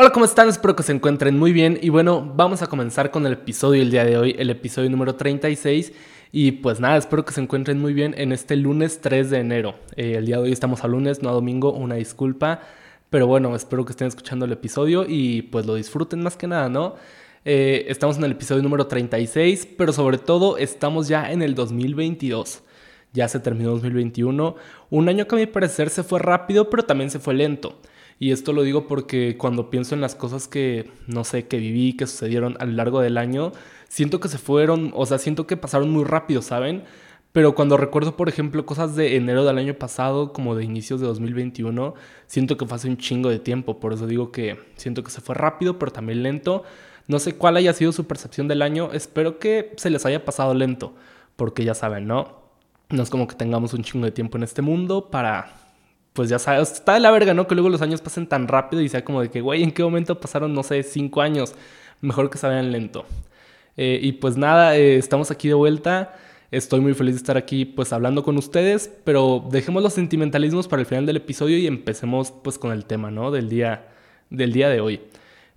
Hola, ¿cómo están? Espero que se encuentren muy bien. Y bueno, vamos a comenzar con el episodio del día de hoy, el episodio número 36. Y pues nada, espero que se encuentren muy bien en este lunes 3 de enero. Eh, el día de hoy estamos a lunes, no a domingo, una disculpa. Pero bueno, espero que estén escuchando el episodio y pues lo disfruten más que nada, ¿no? Eh, estamos en el episodio número 36, pero sobre todo estamos ya en el 2022. Ya se terminó 2021, un año que a mi parecer se fue rápido, pero también se fue lento. Y esto lo digo porque cuando pienso en las cosas que, no sé, que viví, que sucedieron a lo largo del año, siento que se fueron, o sea, siento que pasaron muy rápido, ¿saben? Pero cuando recuerdo, por ejemplo, cosas de enero del año pasado, como de inicios de 2021, siento que fue hace un chingo de tiempo. Por eso digo que siento que se fue rápido, pero también lento. No sé cuál haya sido su percepción del año. Espero que se les haya pasado lento, porque ya saben, ¿no? No es como que tengamos un chingo de tiempo en este mundo para pues ya sabes, está de la verga, ¿no? Que luego los años pasen tan rápido y sea como de que, güey, ¿en qué momento pasaron, no sé, cinco años? Mejor que se vayan lento. Eh, y pues nada, eh, estamos aquí de vuelta. Estoy muy feliz de estar aquí pues hablando con ustedes, pero dejemos los sentimentalismos para el final del episodio y empecemos pues con el tema, ¿no? Del día, del día de hoy.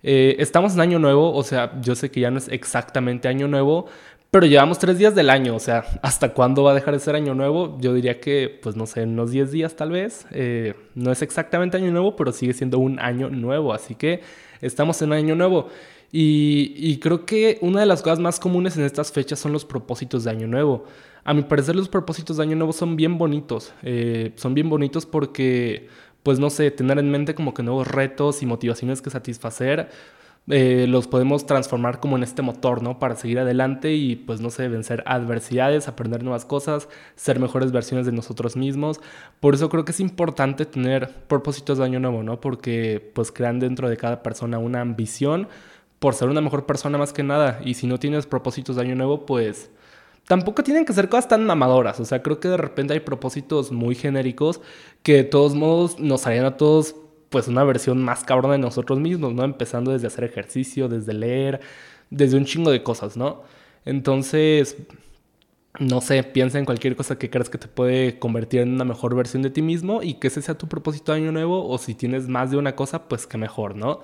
Eh, estamos en año nuevo, o sea, yo sé que ya no es exactamente año nuevo, pero llevamos tres días del año, o sea, ¿hasta cuándo va a dejar de ser año nuevo? Yo diría que, pues no sé, unos 10 días tal vez. Eh, no es exactamente año nuevo, pero sigue siendo un año nuevo, así que estamos en año nuevo. Y, creo que una de las cosas más comunes en estas fechas son los propósitos de año nuevo. A mi parecer los propósitos de año nuevo son bien bonitos. Eh, son bien bonitos porque, pues no sé, tener en mente como que nuevos retos y motivaciones que satisfacer eh, los podemos transformar como en este motor, ¿no? Para seguir adelante y pues no sé, vencer adversidades, aprender nuevas cosas, ser mejores versiones de nosotros mismos. Por eso creo que es importante tener propósitos de año nuevo, ¿no? Porque pues crean dentro de cada persona una ambición por ser una mejor persona más que nada. Y si no tienes propósitos de año nuevo, pues tampoco tienen que ser cosas tan mamadoras. O sea, creo que de repente hay propósitos muy genéricos que de todos modos nos harían a todos pues una versión más cabrona de nosotros mismos, ¿no? Empezando desde hacer ejercicio, desde leer, desde un chingo de cosas, ¿no? Entonces, no sé, piensa en cualquier cosa que creas que te puede convertir en una mejor versión de ti mismo y que ese sea tu propósito de año nuevo o si tienes más de una cosa, pues que mejor, ¿no?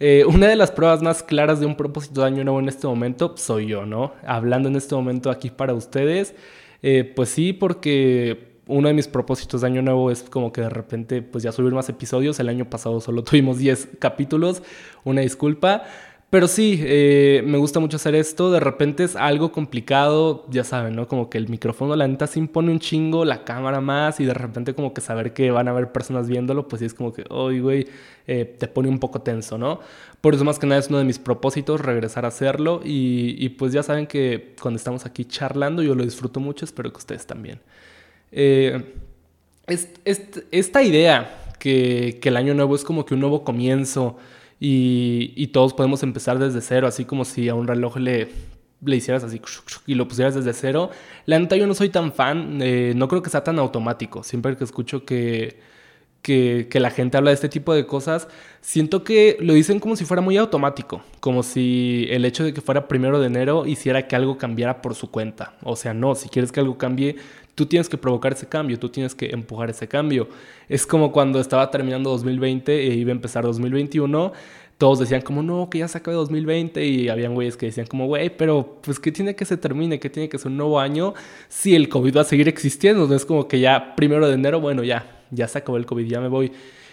Eh, una de las pruebas más claras de un propósito de año nuevo en este momento soy yo, ¿no? Hablando en este momento aquí para ustedes, eh, pues sí, porque uno de mis propósitos de año nuevo es como que de repente pues ya subir más episodios. El año pasado solo tuvimos 10 capítulos, una disculpa. Pero sí, eh, me gusta mucho hacer esto. De repente es algo complicado, ya saben, ¿no? Como que el micrófono, la neta, se impone un chingo, la cámara más, y de repente, como que saber que van a haber personas viéndolo, pues sí es como que, oye, güey, eh, te pone un poco tenso, ¿no? Por eso, más que nada, es uno de mis propósitos, regresar a hacerlo. Y, y pues ya saben que cuando estamos aquí charlando, yo lo disfruto mucho, espero que ustedes también. Eh, esta idea que, el año nuevo es como que un nuevo comienzo y, todos podemos empezar desde cero, así como si a un reloj le, le hicieras así y lo pusieras desde cero. La neta yo no soy tan fan, eh, no creo que sea tan automático. Siempre que escucho que, que, la gente habla de este tipo de cosas, siento que lo dicen como si fuera muy automático, como si el hecho de que fuera primero de enero hiciera que algo cambiara por su cuenta. O sea, no, si quieres que algo cambie, tú tienes que provocar ese cambio, tú tienes que empujar ese cambio. Es como cuando estaba terminando 2020 e iba a empezar 2021 todos decían como, no, que ya se acaba 2020 y habían güeyes que decían como, güey, pero pues que tiene que se termine, que tiene que ser un nuevo año si el COVID va a seguir existiendo. Es como que ya primero de enero, bueno, ya, ya se acabó el COVID, ya me voy.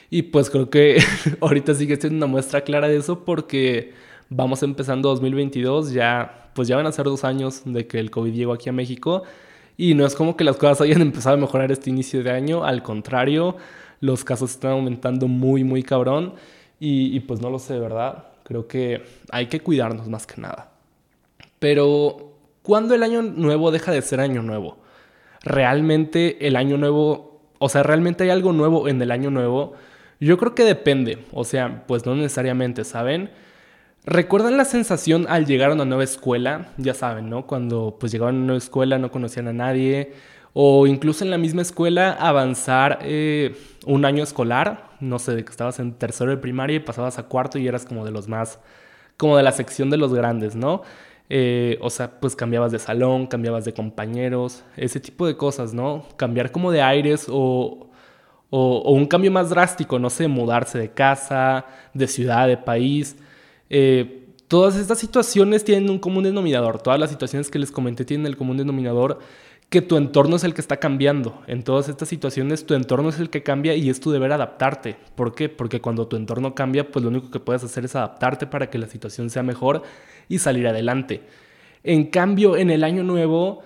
Y pues creo que ahorita sigue siendo una muestra clara de eso porque vamos empezando 2022, ya pues ya van a ser dos años de que el COVID llegó aquí a México y no es como que las cosas hayan empezado a mejorar este inicio de año, al contrario, los casos están aumentando muy, muy cabrón y, pues no lo sé, ¿verdad? Creo que hay que cuidarnos más que nada. Pero, ¿cuándo el año nuevo deja de ser año nuevo? ¿Realmente el año nuevo o sea, ¿realmente hay algo nuevo en el año nuevo? Yo creo que depende, o sea, pues no necesariamente, ¿saben? ¿Recuerdan la sensación al llegar a una nueva escuela? Ya saben, ¿no? Cuando pues llegaban a una nueva escuela, no conocían a nadie, o incluso en la misma escuela avanzar eh, un año escolar, no sé, de que estabas en tercero de primaria y pasabas a cuarto y eras como de los más, como de la sección de los grandes, ¿no? Eh, o sea, pues cambiabas de salón, cambiabas de compañeros, ese tipo de cosas, ¿no? Cambiar como de aires o, O, un cambio más drástico, no sé, mudarse de casa, de ciudad, de país. Eh, todas estas situaciones tienen un común denominador. Todas las situaciones que les comenté tienen el común denominador que tu entorno es el que está cambiando. En todas estas situaciones tu entorno es el que cambia y es tu deber adaptarte. ¿Por qué? Porque cuando tu entorno cambia, pues lo único que puedes hacer es adaptarte para que la situación sea mejor y salir adelante. En cambio, en el año nuevo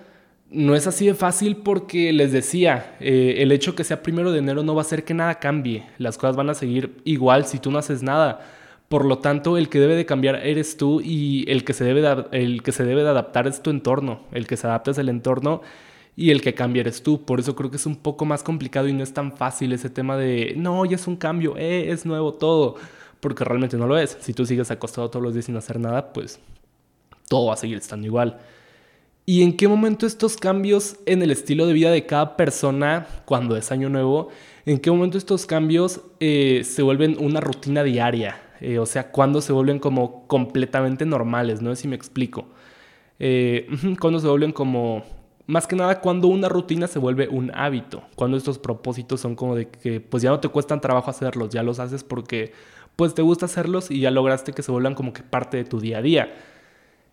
no es así de fácil porque les decía, eh, el hecho que sea primero de enero no va a hacer que nada cambie. Las cosas van a seguir igual si tú no haces nada. Por lo tanto, el que debe de cambiar eres tú y el que se debe de, el que se debe de adaptar es tu entorno. El que se adapta es el entorno y el que cambia eres tú. Por eso creo que es un poco más complicado y no es tan fácil ese tema de, no, ya es un cambio, eh, es nuevo todo. Porque realmente no lo es. Si tú sigues acostado todos los días sin hacer nada, pues todo va a seguir estando igual. ¿Y en qué momento estos cambios en el estilo de vida de cada persona cuando es año nuevo, en qué momento estos cambios eh, se vuelven una rutina diaria? Eh, o sea, cuando se vuelven como completamente normales, no sé si me explico. Eh, cuando se vuelven como, más que nada, cuando una rutina se vuelve un hábito, cuando estos propósitos son como de que pues ya no te cuestan trabajo hacerlos, ya los haces porque pues te gusta hacerlos y ya lograste que se vuelvan como que parte de tu día a día.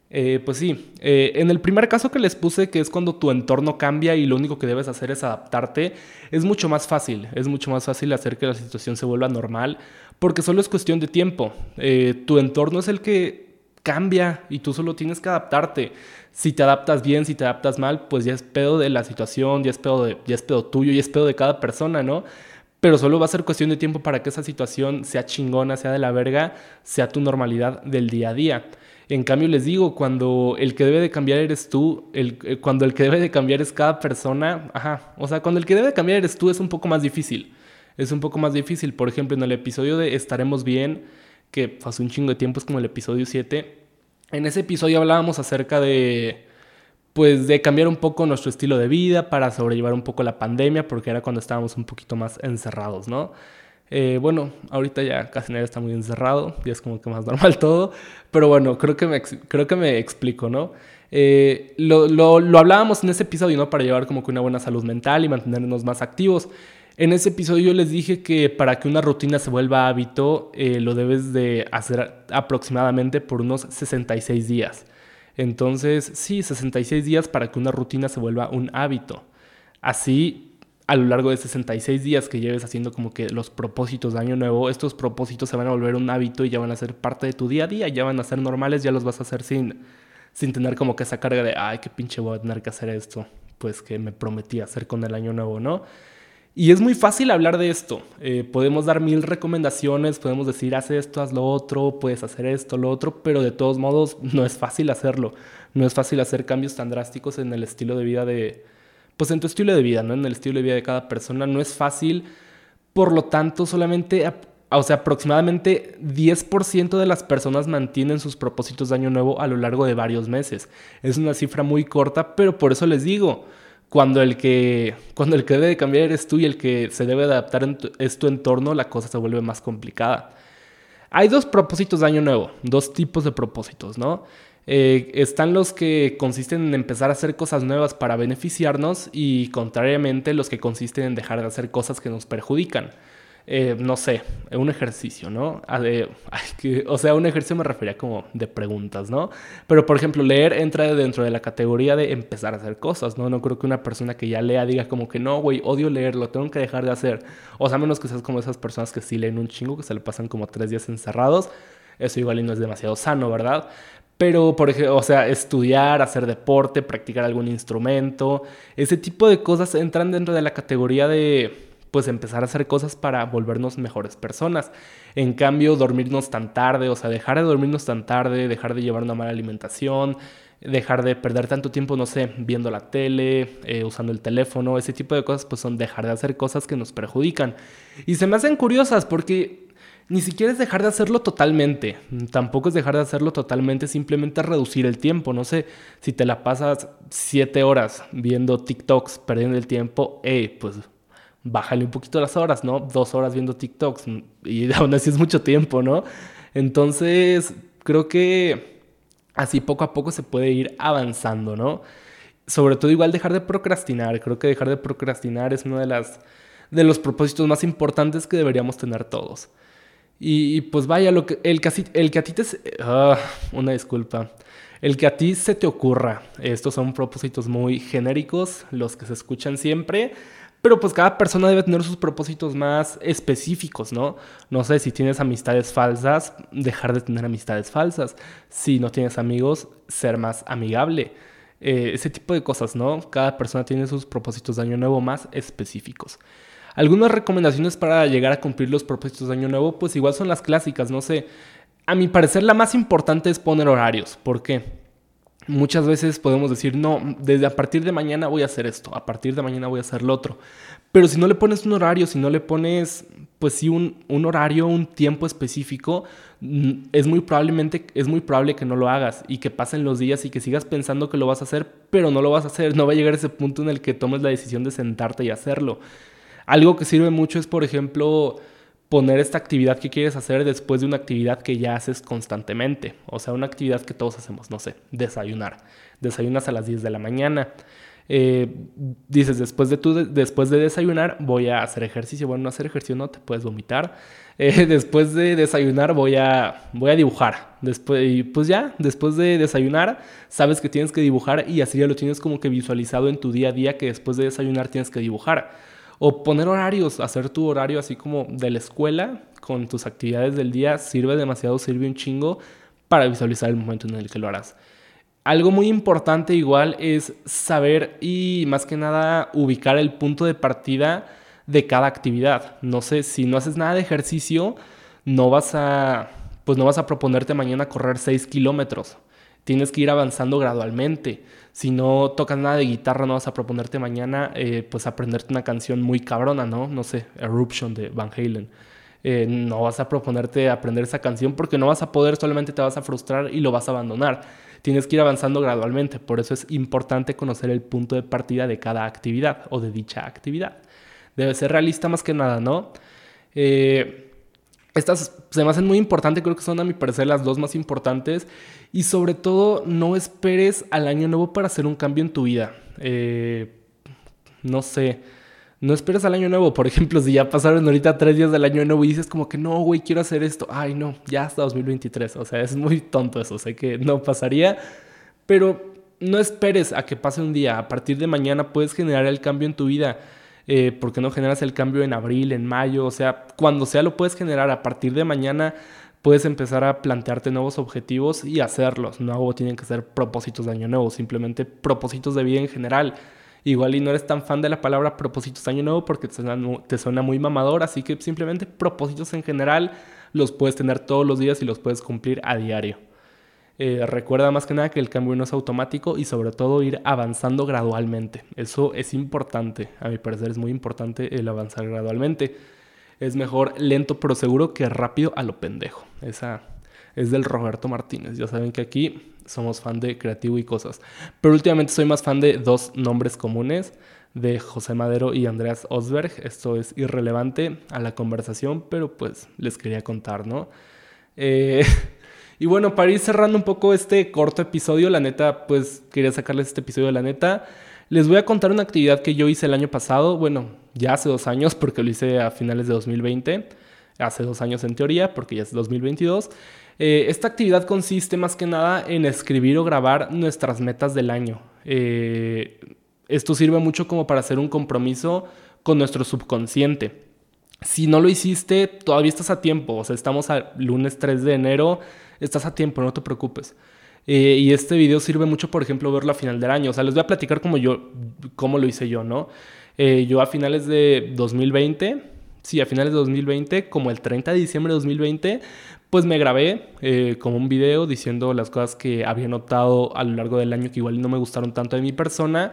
Eh, pues sí, en el primer caso que les puse, que es cuando tu entorno cambia y lo único que debes hacer es adaptarte, es mucho más fácil, es mucho más fácil hacer que la situación se vuelva normal, porque solo es cuestión de tiempo. Eh, tu entorno es el que cambia y tú solo tienes que adaptarte. Si te adaptas bien, si te adaptas mal, pues ya es pedo de la situación, ya es pedo, de, ya es pedo tuyo, ya es pedo de cada persona, ¿no? Pero solo va a ser cuestión de tiempo para que esa situación sea chingona, sea de la verga, sea tu normalidad del día a día. En cambio, les digo, cuando el que debe de cambiar eres tú, eh, cuando el que debe de cambiar es cada persona, ajá, o sea, cuando el que debe de cambiar eres tú es un poco más difícil. Es un poco más difícil. Por ejemplo, en el episodio de Estaremos Bien, que pasó un chingo de tiempo, es como el episodio 7, en ese episodio hablábamos acerca de, pues, de cambiar un poco nuestro estilo de vida para sobrellevar un poco la pandemia, porque era cuando estábamos un poquito más encerrados, ¿no? Eh, bueno, ahorita ya casi nadie está muy encerrado, ya es como que más normal todo, pero bueno, creo que me, creo que me explico, ¿no? Eh, lo, lo, lo, hablábamos en ese episodio, ¿no? Para llevar como que una buena salud mental y mantenernos más activos. En ese episodio yo les dije que para que una rutina se vuelva hábito, eh, lo debes de hacer aproximadamente por unos 66 días. Entonces, sí, 66 días para que una rutina se vuelva un hábito. Así a lo largo de 66 días que lleves haciendo como que los propósitos de año nuevo, estos propósitos se van a volver un hábito y ya van a ser parte de tu día a día, ya van a ser normales, ya los vas a hacer sin, sin tener como que esa carga de, ay, qué pinche voy a tener que hacer esto, pues que me prometí hacer con el año nuevo, ¿no? Y es muy fácil hablar de esto. Eh, podemos dar mil recomendaciones, podemos decir, haz esto, haz lo otro, puedes hacer esto, lo otro, pero de todos modos no es fácil hacerlo. No es fácil hacer cambios tan drásticos en el estilo de vida de, pues en tu estilo de vida, ¿no? En el estilo de vida de cada persona no es fácil. Por lo tanto, solamente, o sea, aproximadamente 10% de las personas mantienen sus propósitos de año nuevo a lo largo de varios meses. Es una cifra muy corta, pero por eso les digo, cuando el que, cuando el que debe de cambiar eres tú y el que se debe adaptar es tu entorno, la cosa se vuelve más complicada. Hay dos propósitos de año nuevo, dos tipos de propósitos, ¿no? Eh, están los que consisten en empezar a hacer cosas nuevas para beneficiarnos y contrariamente los que consisten en dejar de hacer cosas que nos perjudican. Eh, no sé, un ejercicio, ¿no? Ah, o sea, un ejercicio me refería como de preguntas, ¿no? Pero, por ejemplo, leer entra dentro de la categoría de empezar a hacer cosas, ¿no? No creo que una persona que ya lea diga como que no, güey, odio leer, lo tengo que dejar de hacer. O sea, menos que seas como esas personas que sí leen un chingo, que se le pasan como tres días encerrados. Eso igual y no es demasiado sano, ¿verdad? Pero, por ejemplo, o sea, estudiar, hacer deporte, practicar algún instrumento, ese tipo de cosas entran dentro de la categoría de, pues, empezar a hacer cosas para volvernos mejores personas. En cambio, dormirnos tan tarde, o sea, dejar de dormirnos tan tarde, dejar de llevar una mala alimentación, dejar de perder tanto tiempo, no sé, viendo la tele, eh, usando el teléfono, ese tipo de cosas, pues son dejar de hacer cosas que nos perjudican. Y se me hacen curiosas porque ni siquiera es dejar de hacerlo totalmente. Tampoco es dejar de hacerlo totalmente, simplemente reducir el tiempo. No sé, si te la pasas siete horas viendo TikToks, perdiendo el tiempo, eh, pues bájale un poquito las horas, ¿no? Dos horas viendo TikToks y aún así es mucho tiempo, ¿no? Entonces, creo que así poco a poco se puede ir avanzando, ¿no? Sobre todo igual dejar de procrastinar. Creo que dejar de procrastinar es una de las de los propósitos más importantes que deberíamos tener todos. Y, pues vaya, lo que, el, que, el que a ti te... Ah, una disculpa. El que a ti se te ocurra. Estos son propósitos muy genéricos, los que se escuchan siempre. Pero pues cada persona debe tener sus propósitos más específicos, ¿no? No sé, si tienes amistades falsas, dejar de tener amistades falsas. Si no tienes amigos, ser más amigable. Eh, ese tipo de cosas, ¿no? Cada persona tiene sus propósitos de año nuevo más específicos. Algunas recomendaciones para llegar a cumplir los propósitos de año nuevo, pues igual son las clásicas, no sé. A mi parecer la más importante es poner horarios. ¿Por qué? Muchas veces podemos decir, no, desde a partir de mañana voy a hacer esto, a partir de mañana voy a hacer lo otro. Pero si no le pones un horario, si no le pones, pues sí, un, un horario, un tiempo específico, es muy, probablemente, es muy probable que no lo hagas y que pasen los días y que sigas pensando que lo vas a hacer, pero no lo vas a hacer. No va a llegar ese punto en el que tomes la decisión de sentarte y hacerlo. Algo que sirve mucho es, por ejemplo, poner esta actividad que quieres hacer después de una actividad que ya haces constantemente. O sea, una actividad que todos hacemos, no sé, desayunar. Desayunas a las 10 de la mañana. Eh, dices, después de, tu, después de desayunar voy a hacer ejercicio. Bueno, no hacer ejercicio no, te puedes vomitar. Eh, después de desayunar voy a, voy a dibujar. Después, y pues ya, después de desayunar, sabes que tienes que dibujar y así ya lo tienes como que visualizado en tu día a día que después de desayunar tienes que dibujar. O poner horarios, hacer tu horario así como de la escuela con tus actividades del día sirve demasiado, sirve un chingo para visualizar el momento en el que lo harás. Algo muy importante igual es saber y más que nada ubicar el punto de partida de cada actividad. No sé, si no haces nada de ejercicio, no vas a, pues no vas a proponerte mañana correr 6 kilómetros. Tienes que ir avanzando gradualmente. Si no tocas nada de guitarra, no vas a proponerte mañana, eh, pues aprenderte una canción muy cabrona, ¿no? No sé, Eruption de Van Halen. Eh, no vas a proponerte aprender esa canción porque no vas a poder, solamente te vas a frustrar y lo vas a abandonar. Tienes que ir avanzando gradualmente, por eso es importante conocer el punto de partida de cada actividad o de dicha actividad. Debe ser realista más que nada, ¿no? Eh, estas se me hacen muy importantes, creo que son a mi parecer las dos más importantes. Y sobre todo, no esperes al año nuevo para hacer un cambio en tu vida. Eh, no sé, no esperes al año nuevo. Por ejemplo, si ya pasaron ahorita tres días del año nuevo y dices como que no, güey, quiero hacer esto. Ay, no, ya hasta 2023. O sea, es muy tonto eso. Sé que no pasaría. Pero no esperes a que pase un día. A partir de mañana puedes generar el cambio en tu vida. Eh, ¿Por qué no generas el cambio en abril, en mayo? O sea, cuando sea lo puedes generar. A partir de mañana puedes empezar a plantearte nuevos objetivos y hacerlos. No tienen que ser propósitos de año nuevo, simplemente propósitos de vida en general. Igual y no eres tan fan de la palabra propósitos de año nuevo porque te suena, te suena muy mamador, así que simplemente propósitos en general los puedes tener todos los días y los puedes cumplir a diario. Eh, recuerda más que nada que el cambio no es automático y sobre todo ir avanzando gradualmente. Eso es importante, a mi parecer es muy importante el avanzar gradualmente. Es mejor lento pero seguro que rápido a lo pendejo. Esa es del Roberto Martínez. Ya saben que aquí somos fan de creativo y cosas. Pero últimamente soy más fan de dos nombres comunes, de José Madero y Andreas Osberg. Esto es irrelevante a la conversación, pero pues les quería contar, ¿no? Eh, Y bueno, para ir cerrando un poco este corto episodio, la neta, pues quería sacarles este episodio de la neta. Les voy a contar una actividad que yo hice el año pasado, bueno, ya hace dos años, porque lo hice a finales de 2020, hace dos años en teoría, porque ya es 2022. Eh, esta actividad consiste más que nada en escribir o grabar nuestras metas del año. Eh, esto sirve mucho como para hacer un compromiso con nuestro subconsciente. Si no lo hiciste, todavía estás a tiempo. O sea, estamos al lunes 3 de enero estás a tiempo, no te preocupes. Eh, y este video sirve mucho, por ejemplo, verlo a final del año. O sea, les voy a platicar cómo yo, cómo lo hice yo, ¿no? Eh, yo a finales de 2020, sí, a finales de 2020, como el 30 de diciembre de 2020, pues me grabé eh, como un video diciendo las cosas que había notado a lo largo del año que igual no me gustaron tanto de mi persona.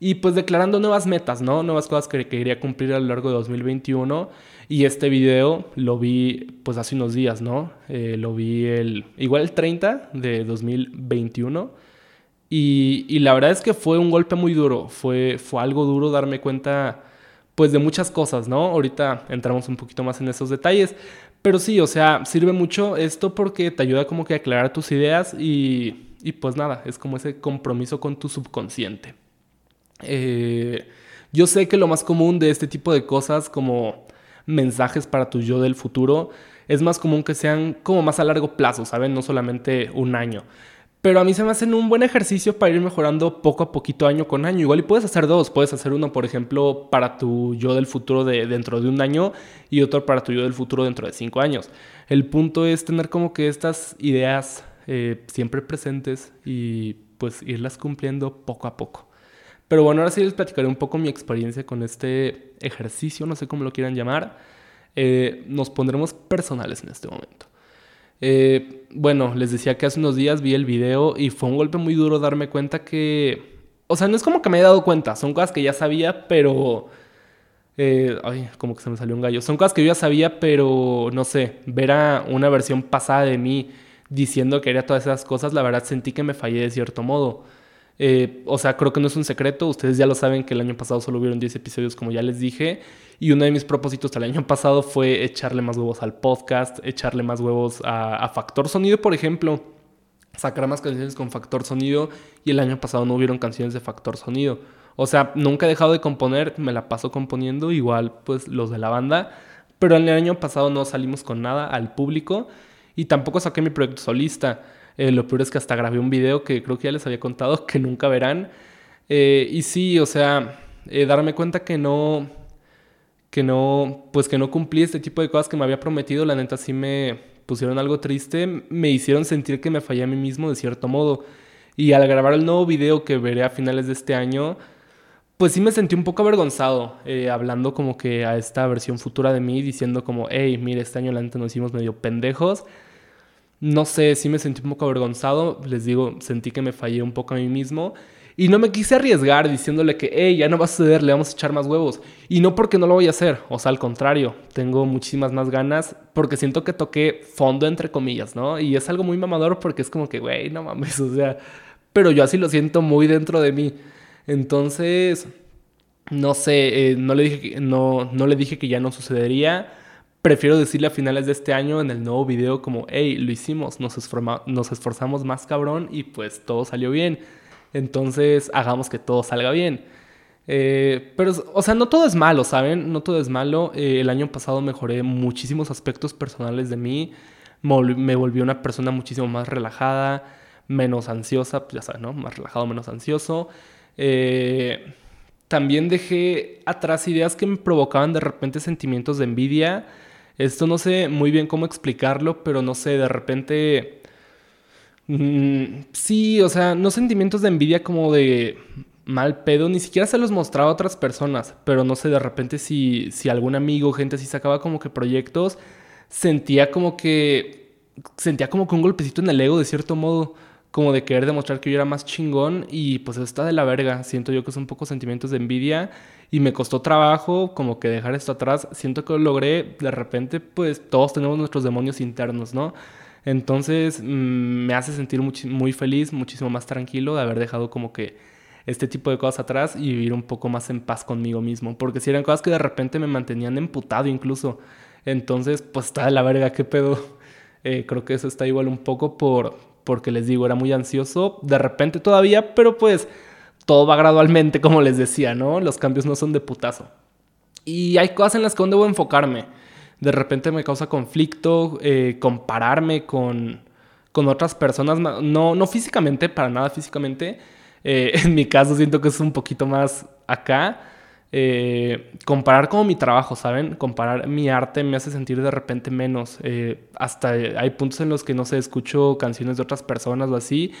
Y pues declarando nuevas metas, ¿no? Nuevas cosas que quería cumplir a lo largo de 2021. Y este video lo vi pues hace unos días, ¿no? Eh, lo vi el, igual el 30 de 2021. Y, la verdad es que fue un golpe muy duro, fue, fue algo duro darme cuenta pues de muchas cosas, ¿no? Ahorita entramos un poquito más en esos detalles, pero sí, o sea, sirve mucho esto porque te ayuda como que a aclarar tus ideas y, y pues nada, es como ese compromiso con tu subconsciente. Eh, Yo sé que lo más común de este tipo de cosas como mensajes para tu yo del futuro es más común que sean como más a largo plazo, ¿saben? No solamente un año. Pero a mí se me hacen un buen ejercicio para ir mejorando poco a poquito, año con año. Igual y puedes hacer dos. Puedes hacer uno, por ejemplo, para tu yo del futuro de dentro de un año y otro para tu yo del futuro dentro de cinco años. El punto es tener como que estas ideas eh, siempre presentes y pues irlas cumpliendo poco a poco. Pero bueno, ahora sí les platicaré un poco mi experiencia con este ejercicio, no sé cómo lo quieran llamar. Eh, nos pondremos personales en este momento. Eh, bueno, les decía que hace unos días vi el video y fue un golpe muy duro darme cuenta que... O sea, no es como que me haya dado cuenta, son cosas que ya sabía, pero... Eh, ay, como que se me salió un gallo. Son cosas que yo ya sabía, pero no sé, ver a una versión pasada de mí diciendo que haría todas esas cosas, la verdad sentí que me fallé de cierto modo. Eh, o sea, creo que no es un secreto. Ustedes ya lo saben que el año pasado solo hubieron 10 episodios, como ya les dije. Y uno de mis propósitos del año pasado fue echarle más huevos al podcast, echarle más huevos a, Factor Sonido, por ejemplo. Sacar más canciones con Factor Sonido. Y el año pasado no hubieron canciones de Factor Sonido. O sea, nunca he dejado de componer, me la paso componiendo, igual pues los de la banda. Pero el año pasado no salimos con nada al público. Y tampoco saqué mi proyecto solista. Eh, lo peor es que hasta grabé un video que creo que ya les había contado que nunca verán. Eh, y sí, o sea, eh, darme cuenta que no, que no, pues que no cumplí este tipo de cosas que me había prometido, la neta sí me pusieron algo triste, me hicieron sentir que me fallé a mí mismo de cierto modo. Y al grabar el nuevo video que veré a finales de este año, pues sí me sentí un poco avergonzado, hablando como que a esta versión futura de mí, diciendo como, hey, mire, este año la neta nos hicimos medio pendejos no sé, sí me sentí un poco avergonzado, les digo, sentí que me fallé un poco a mí mismo. Y no me quise arriesgar diciéndole que, hey, ya no va a suceder, le vamos a echar más huevos. Y no porque no lo voy a hacer, o sea, al contrario, tengo muchísimas más ganas porque siento que toqué fondo, entre comillas, ¿no? Y es algo muy mamador porque es como que, güey, no mames, o sea, pero yo así lo siento muy dentro de mí. Entonces, no sé, eh, no, le dije no, no le dije que ya no sucedería prefiero decirle a finales de este año en el nuevo video como, hey, lo hicimos, nos, nos esforzamos más cabrón y pues todo salió bien. Entonces hagamos que todo salga bien. Eh, pero, o sea, no todo es malo, ¿saben? No todo es malo. Eh, el año pasado mejoré muchísimos aspectos personales de mí. Me volví una persona muchísimo más relajada, menos ansiosa, pues ya saben, ¿no? Más relajado, menos ansioso. Eh, también dejé atrás ideas que me provocaban de repente sentimientos de envidia esto no sé muy bien cómo explicarlo, pero no sé, de repente... Mm, sí, o sea, no sentimientos de envidia como de mal pedo, ni siquiera se los mostraba a otras personas, pero no sé, de repente si, si algún amigo, gente así sacaba como que proyectos, sentía como que, sentía como que un golpecito en el ego de cierto modo, como de querer demostrar que yo era más chingón y pues está de la verga, siento yo que son pocos sentimientos de envidia y me costó trabajo como que dejar esto atrás. Siento que lo logré, de repente pues todos tenemos nuestros demonios internos, ¿no? Entonces mm, me hace sentir muy, feliz, muchísimo más tranquilo de haber dejado como que este tipo de cosas atrás y vivir un poco más en paz conmigo mismo. Porque si eran cosas que de repente me mantenían emputado incluso. Entonces pues está de la verga, qué pedo. Eh, creo que eso está igual un poco por, porque les digo, era muy ansioso de repente todavía, pero pues todo va gradualmente, como les decía, ¿no? Los cambios no son de putazo. Y hay cosas en las que aún debo enfocarme. De repente me causa conflicto eh, compararme con, con otras personas, no, no físicamente, para nada físicamente. Eh, en mi caso siento que es un poquito más acá. Eh, comparar como mi trabajo, ¿saben? Comparar mi arte me hace sentir de repente menos. hasta hay puntos en los que no sé, escucho canciones de otras personas o así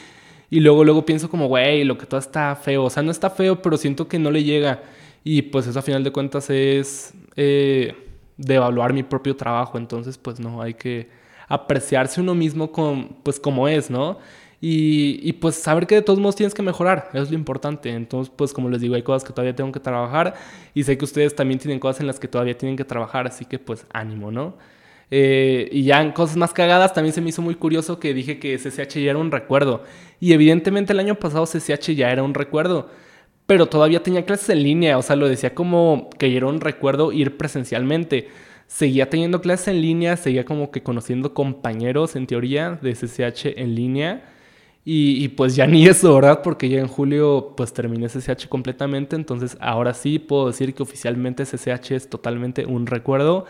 y luego, luego pienso como, güey, lo que todo está feo. O sea, no está feo, pero siento que no le llega. Y pues eso a final de cuentas es eh, de mi propio trabajo. Entonces, pues no, hay que apreciarse uno mismo con, pues como es, ¿no? Y, y, pues saber que de todos modos tienes que mejorar, eso es lo importante. Entonces, pues como les digo, hay cosas que todavía tengo que trabajar y sé que ustedes también tienen cosas en las que todavía tienen que trabajar, así que pues ánimo, ¿no? Eh, y ya en cosas más cagadas también se me hizo muy curioso que dije que CCH ya era un recuerdo. Y evidentemente el año pasado CCH ya era un recuerdo. Pero todavía tenía clases en línea. O sea, lo decía como que era un recuerdo ir presencialmente. Seguía teniendo clases en línea, seguía como que conociendo compañeros en teoría de CCH en línea. Y, pues ya ni eso, ¿verdad? Porque ya en julio pues terminé SSH completamente, entonces ahora sí puedo decir que oficialmente SSH es totalmente un recuerdo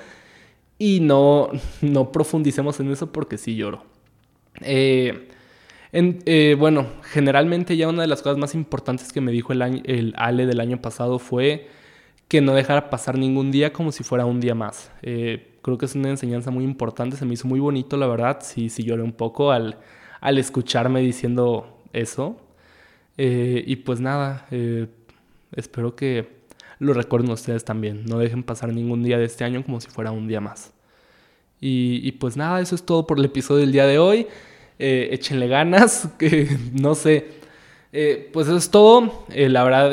y no, no profundicemos en eso porque sí lloro. Eh, eh, bueno, generalmente ya una de las cosas más importantes que me dijo el, el Ale del año pasado fue que no dejara pasar ningún día como si fuera un día más. Eh, creo que es una enseñanza muy importante, se me hizo muy bonito, la verdad, sí, sí lloré un poco al al escucharme diciendo eso. Eh, y pues nada, eh, espero que lo recuerden ustedes también. No dejen pasar ningún día de este año como si fuera un día más. Y, pues nada, eso es todo por el episodio del día de hoy. Eh, échenle ganas, que no sé. pues eso es todo. la verdad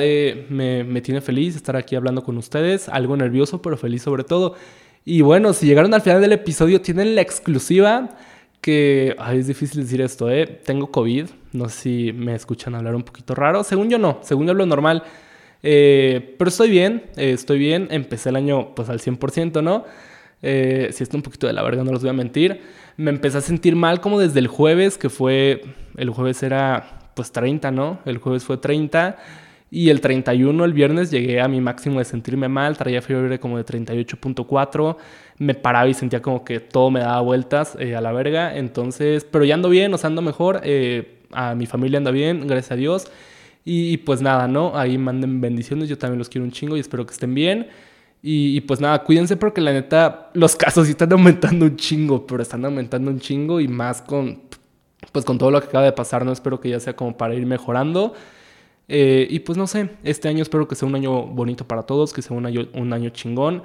me, me tiene feliz estar aquí hablando con ustedes. Algo nervioso, pero feliz sobre todo. Y bueno, si llegaron al final del episodio, tienen la exclusiva que ay, es difícil decir esto, ¿eh? Tengo COVID, no sé si me escuchan hablar un poquito raro, según yo no, según yo hablo normal, eh, pero estoy bien, eh, estoy bien, empecé el año pues al 100%, ¿no? Eh, si está un poquito de la verga, no los voy a mentir. Me empecé a sentir mal como desde el jueves, que fue, el jueves era pues 30, ¿no? El jueves fue 30. Y el 31, el viernes, llegué a mi máximo de sentirme mal, traía fiebre como de 38.4, me paraba y sentía como que todo me daba vueltas eh, a la verga, entonces, pero ya ando bien, o sea, ando mejor, eh, a mi familia anda bien, gracias a Dios, y, pues nada, ¿no? Ahí manden bendiciones, yo también los quiero un chingo y espero que estén bien. Y, y, pues nada, cuídense porque la neta, los casos sí están aumentando un chingo, pero están aumentando un chingo y más con, pues con todo lo que acaba de pasar, ¿no? Espero que ya sea como para ir mejorando. Eh, y pues no sé, este año espero que sea un año bonito para todos, que sea un año, un año chingón.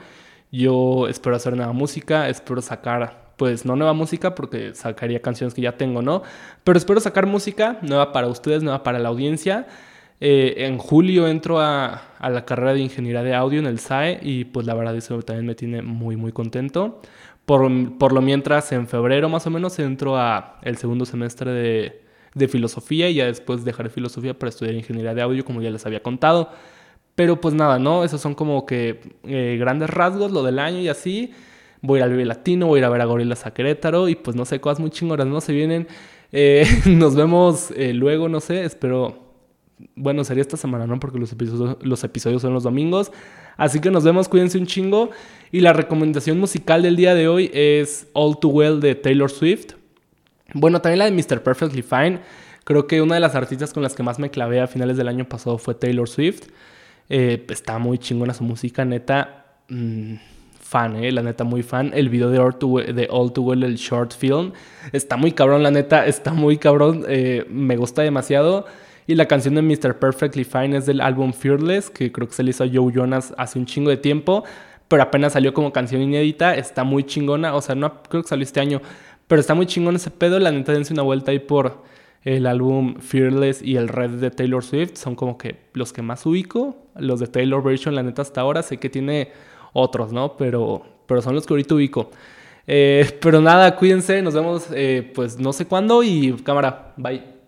Yo espero hacer nueva música, espero sacar, pues no nueva música porque sacaría canciones que ya tengo, ¿no? Pero espero sacar música nueva para ustedes, nueva para la audiencia. Eh, en julio entro a, a, la carrera de ingeniería de audio en el SAE y pues la verdad eso también me tiene muy muy contento. Por, por lo mientras en febrero más o menos entro a el segundo semestre de, de filosofía y ya después dejaré filosofía para estudiar ingeniería de audio, como ya les había contado. Pero pues nada, ¿no? Esos son como que eh, grandes rasgos, lo del año y así. Voy a ir al Vive Latino, voy a ir a ver a Gorilas a Querétaro y pues no sé, cosas muy chingonas, ¿no? Se vienen. Eh, nos vemos eh, luego, no sé, espero. Bueno, sería esta semana, ¿no? Porque los episodios, los episodios son los domingos. Así que nos vemos, cuídense un chingo. Y la recomendación musical del día de hoy es All Too Well de Taylor Swift. Bueno, también la de Mr. Perfectly Fine. Creo que una de las artistas con las que más me clavé a finales del año pasado fue Taylor Swift. Eh, está muy chingona su música, neta. Mm, fan, eh, la neta, muy fan. El video de All, Too Well, All el short film, está muy cabrón, la neta, está muy cabrón. Eh, me gusta demasiado. Y la canción de Mr. Perfectly Fine es del álbum Fearless, que creo que se le hizo a Joe Jonas hace un chingo de tiempo, pero apenas salió como canción inédita. Está muy chingona, o sea, no creo que salió este año, pero está muy chingón ese pedo. La neta, dense una vuelta ahí por el álbum Fearless y el Red de Taylor Swift. Son como que los que más ubico. Los de Taylor Version, la neta, hasta ahora. Sé que tiene otros, ¿no? Pero, pero son los que ahorita ubico. Eh, pero nada, cuídense. Nos vemos, eh, pues no sé cuándo. Y cámara, bye.